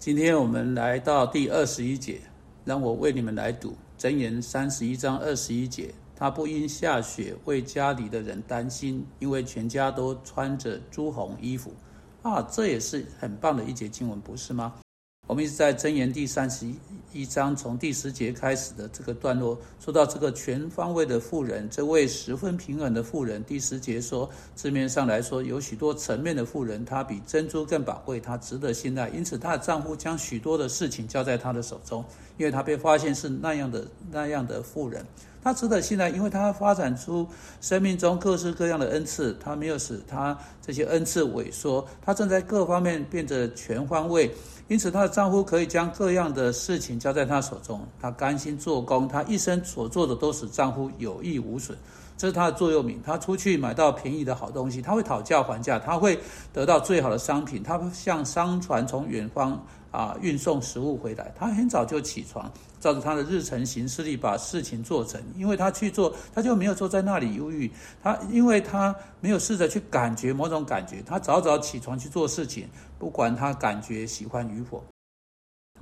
今天我们来到第二十一节，让我为你们来读箴言三十一章二十一节。他不因下雪为家里的人担心，因为全家都穿着朱红衣服。啊，这也是很棒的一节经文，不是吗？我们一直在箴言第三十一章从第十节开始的这个段落，说到这个全方位的富人，这位十分平稳的富人。第十节说，字面上来说，有许多层面的富人，他比珍珠更宝贵，他值得信赖。因此，她的丈夫将许多的事情交在他的手中，因为他被发现是那样的那样的富人。他值得信赖，因为他发展出生命中各式各样的恩赐，他没有使他这些恩赐萎缩，他正在各方面变得全方位，因此她的丈夫可以将各样的事情交在她手中，她甘心做工，她一生所做的都使丈夫有益无损，这是他的座右铭。他出去买到便宜的好东西，他会讨价还价，他会得到最好的商品，他向商船从远方。啊，运送食物回来，他很早就起床，照着他的日程行事历把事情做成。因为他去做，他就没有坐在那里忧郁。他因为他没有试着去感觉某种感觉，他早早起床去做事情，不管他感觉喜欢与否。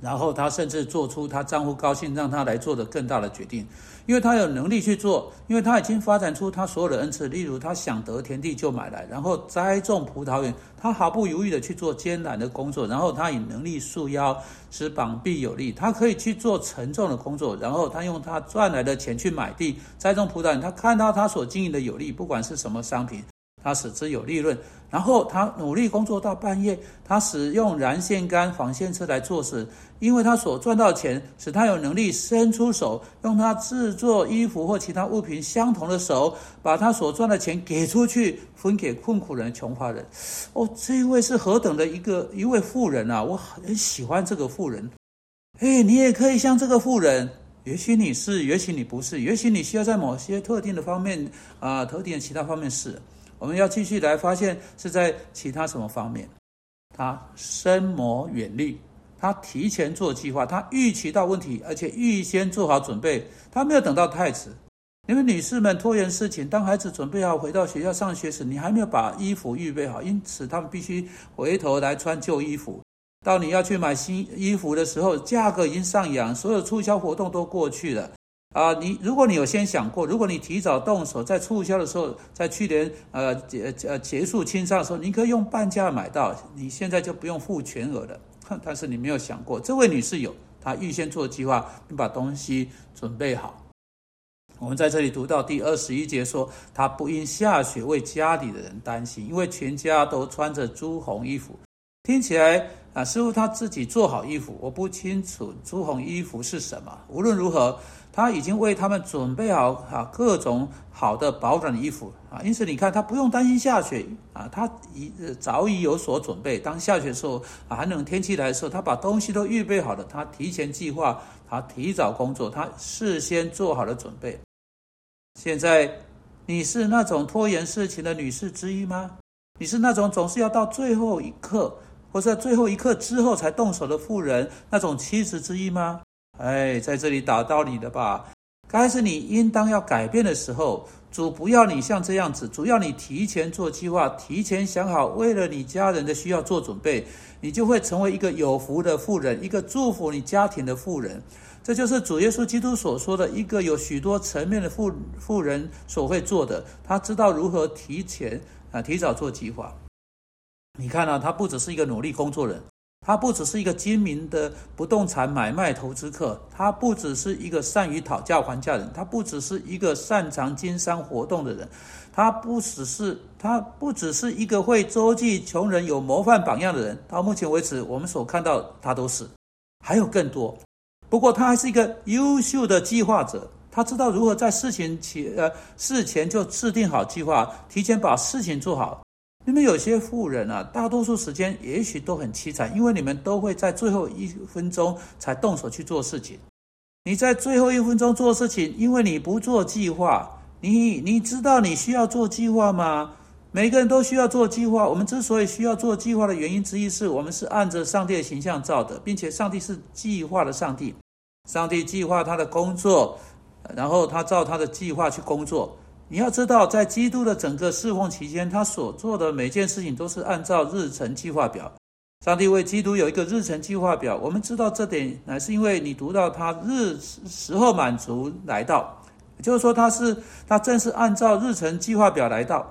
然后她甚至做出她丈夫高兴让她来做的更大的决定，因为她有能力去做，因为她已经发展出她所有的恩赐。例如，她想得田地就买来，然后栽种葡萄园，她毫不犹豫的去做艰难的工作。然后她以能力束腰，使膀臂有力，她可以去做沉重的工作。然后她用她赚来的钱去买地，栽种葡萄园。她看到她所经营的有利，不管是什么商品。他使之有利润，然后他努力工作到半夜，他使用燃线杆、纺线车来做事，因为他所赚到钱，使他有能力伸出手，用他制作衣服或其他物品相同的手，把他所赚的钱给出去，分给困苦人、穷乏人。哦，这一位是何等的一个一位富人啊！我很喜欢这个富人。哎，你也可以像这个富人，也许你是，也许你不是，也许你需要在某些特定的方面啊，特定的其他方面是。我们要继续来发现是在其他什么方面，他深谋远虑，他提前做计划，他预期到问题，而且预先做好准备，他没有等到太迟。因为女士们拖延事情，当孩子准备好回到学校上学时，你还没有把衣服预备好，因此他们必须回头来穿旧衣服。到你要去买新衣服的时候，价格已经上扬，所有促销活动都过去了。啊，你如果你有先想过，如果你提早动手，在促销的时候，在去年呃结呃结束清仓的时候，你可以用半价买到，你现在就不用付全额了。但是你没有想过，这位女士有，她预先做计划，你把东西准备好。我们在这里读到第二十一节说，她不因下雪为家里的人担心，因为全家都穿着朱红衣服。听起来啊，似乎她自己做好衣服，我不清楚朱红衣服是什么。无论如何。他已经为他们准备好啊各种好的保暖的衣服啊，因此你看他不用担心下雪啊，他已早已有所准备。当下雪的时候，寒冷天气来的时候，他把东西都预备好了，他提前计划，他提早工作，他事先做好了准备。现在你是那种拖延事情的女士之一吗？你是那种总是要到最后一刻，或在最后一刻之后才动手的妇人，那种妻子之一吗？哎，在这里打到你的吧，该是你应当要改变的时候。主不要你像这样子，主要你提前做计划，提前想好，为了你家人的需要做准备，你就会成为一个有福的富人，一个祝福你家庭的富人。这就是主耶稣基督所说的一个有许多层面的富富人所会做的。他知道如何提前啊，提早做计划。你看啊，他不只是一个努力工作人。他不只是一个精明的不动产买卖投资客，他不只是一个善于讨价还价的人，他不只是一个擅长经商活动的人，他不只是他不只是一个会周济穷人有模范榜样的人。到目前为止，我们所看到他都是，还有更多。不过他还是一个优秀的计划者，他知道如何在事情前呃事前就制定好计划，提前把事情做好。你们有些富人啊，大多数时间也许都很凄惨，因为你们都会在最后一分钟才动手去做事情。你在最后一分钟做事情，因为你不做计划。你你知道你需要做计划吗？每个人都需要做计划。我们之所以需要做计划的原因之一，是我们是按着上帝的形象造的，并且上帝是计划的上帝。上帝计划他的工作，然后他照他的计划去工作。你要知道，在基督的整个侍奉期间，他所做的每件事情都是按照日程计划表。上帝为基督有一个日程计划表，我们知道这点，乃是因为你读到他日时候满足来到，就是说他是他正是按照日程计划表来到。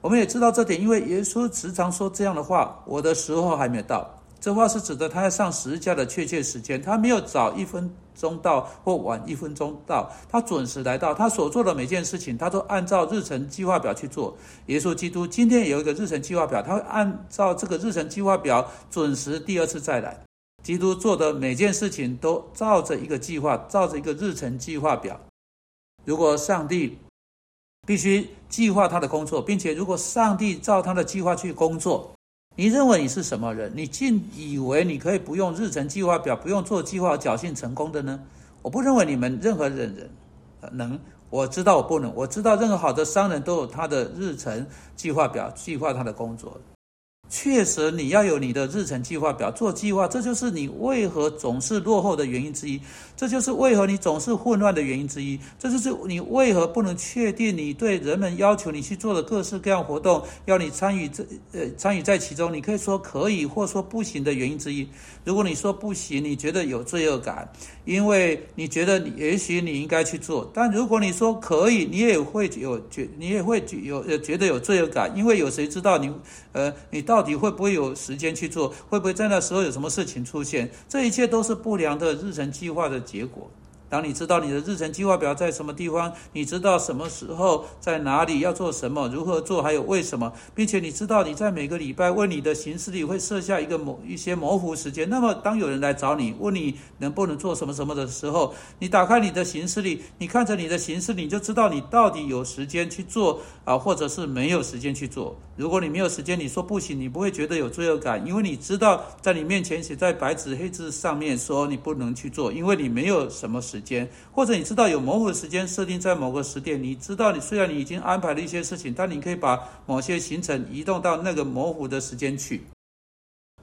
我们也知道这点，因为耶稣时常说这样的话：“我的时候还没有到。”这话是指的他要上十字架的确切时间，他没有早一分钟到或晚一分钟到，他准时来到。他所做的每件事情，他都按照日程计划表去做。耶稣基督今天有一个日程计划表，他会按照这个日程计划表准时第二次再来。基督做的每件事情都照着一个计划，照着一个日程计划表。如果上帝必须计划他的工作，并且如果上帝照他的计划去工作。你认为你是什么人？你竟以为你可以不用日程计划表，不用做计划，侥幸成功的呢？我不认为你们任何人人能。我知道我不能。我知道任何好的商人都有他的日程计划表，计划他的工作。确实，你要有你的日程计划表做计划，这就是你为何总是落后的原因之一，这就是为何你总是混乱的原因之一，这就是你为何不能确定你对人们要求你去做的各式各样活动，要你参与这呃参与在其中，你可以说可以或说不行的原因之一。如果你说不行，你觉得有罪恶感，因为你觉得你也许你应该去做，但如果你说可以，你也会有觉你也会有觉得有罪恶感，因为有谁知道你呃你到。到底会不会有时间去做？会不会在那时候有什么事情出现？这一切都是不良的日程计划的结果。当你知道你的日程计划表在什么地方，你知道什么时候在哪里要做什么，如何做，还有为什么，并且你知道你在每个礼拜为你的行事里会设下一个某一些模糊时间。那么，当有人来找你问你能不能做什么什么的时候，你打开你的行事历，你看着你的行事，你就知道你到底有时间去做啊，或者是没有时间去做。如果你没有时间，你说不行，你不会觉得有罪恶感，因为你知道在你面前写在白纸黑字上面说你不能去做，因为你没有什么时。间，或者你知道有模糊的时间设定在某个时点，你知道你虽然你已经安排了一些事情，但你可以把某些行程移动到那个模糊的时间去。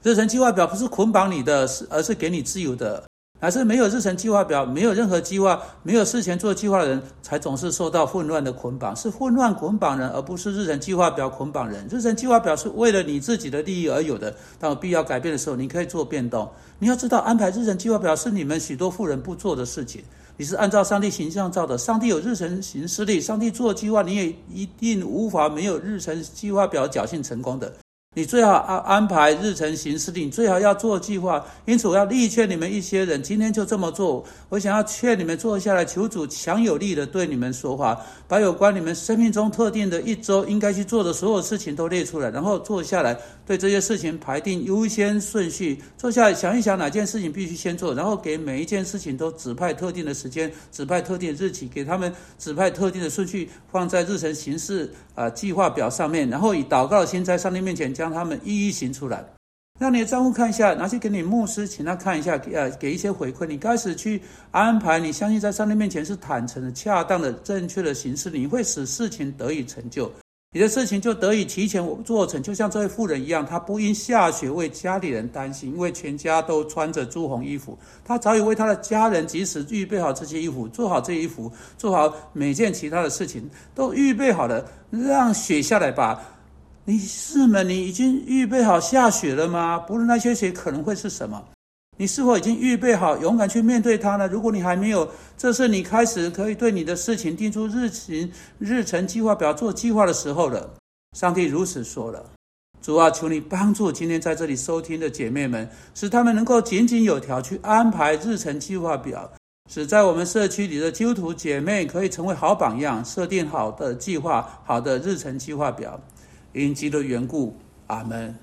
日程计划表不是捆绑你的，是而是给你自由的。还是没有日程计划表，没有任何计划，没有事前做计划的人，才总是受到混乱的捆绑。是混乱捆绑人，而不是日程计划表捆绑人。日程计划表是为了你自己的利益而有的，当有必要改变的时候，你可以做变动。你要知道，安排日程计划表是你们许多富人不做的事情。你是按照上帝形象造的，上帝有日程行事历，上帝做计划，你也一定无法没有日程计划表侥幸成功的。你最好安安排日程行事历，最好要做计划。因此，我要力劝你们一些人，今天就这么做。我想要劝你们坐下来，求主强有力的对你们说话，把有关你们生命中特定的一周应该去做的所有事情都列出来，然后坐下来，对这些事情排定优先顺序。坐下来想一想哪件事情必须先做，然后给每一件事情都指派特定的时间，指派特定的日期，给他们指派特定的顺序，放在日程行事啊计划表上面，然后以祷告的心在上帝面前将。让他们一一行出来，让你的账户看一下，拿去给你牧师，请他看一下，呃给一些回馈。你开始去安排，你相信在上帝面前是坦诚的、恰当的、正确的形式，你会使事情得以成就，你的事情就得以提前做成。就像这位妇人一样，她不因下雪为家里人担心，因为全家都穿着朱红衣服，她早已为她的家人及时预备好这些衣服，做好这衣服，做好每件其他的事情，都预备好了，让雪下来吧。你是吗？你已经预备好下雪了吗？不论那些雪可能会是什么，你是否已经预备好勇敢去面对它呢？如果你还没有，这是你开始可以对你的事情定出日程、日程计划表做计划的时候了。上帝如此说了。主啊，求你帮助今天在这里收听的姐妹们，使他们能够井井有条去安排日程计划表，使在我们社区里的基督徒姐妹可以成为好榜样，设定好的计划、好的日程计划表。因基督缘故，阿门。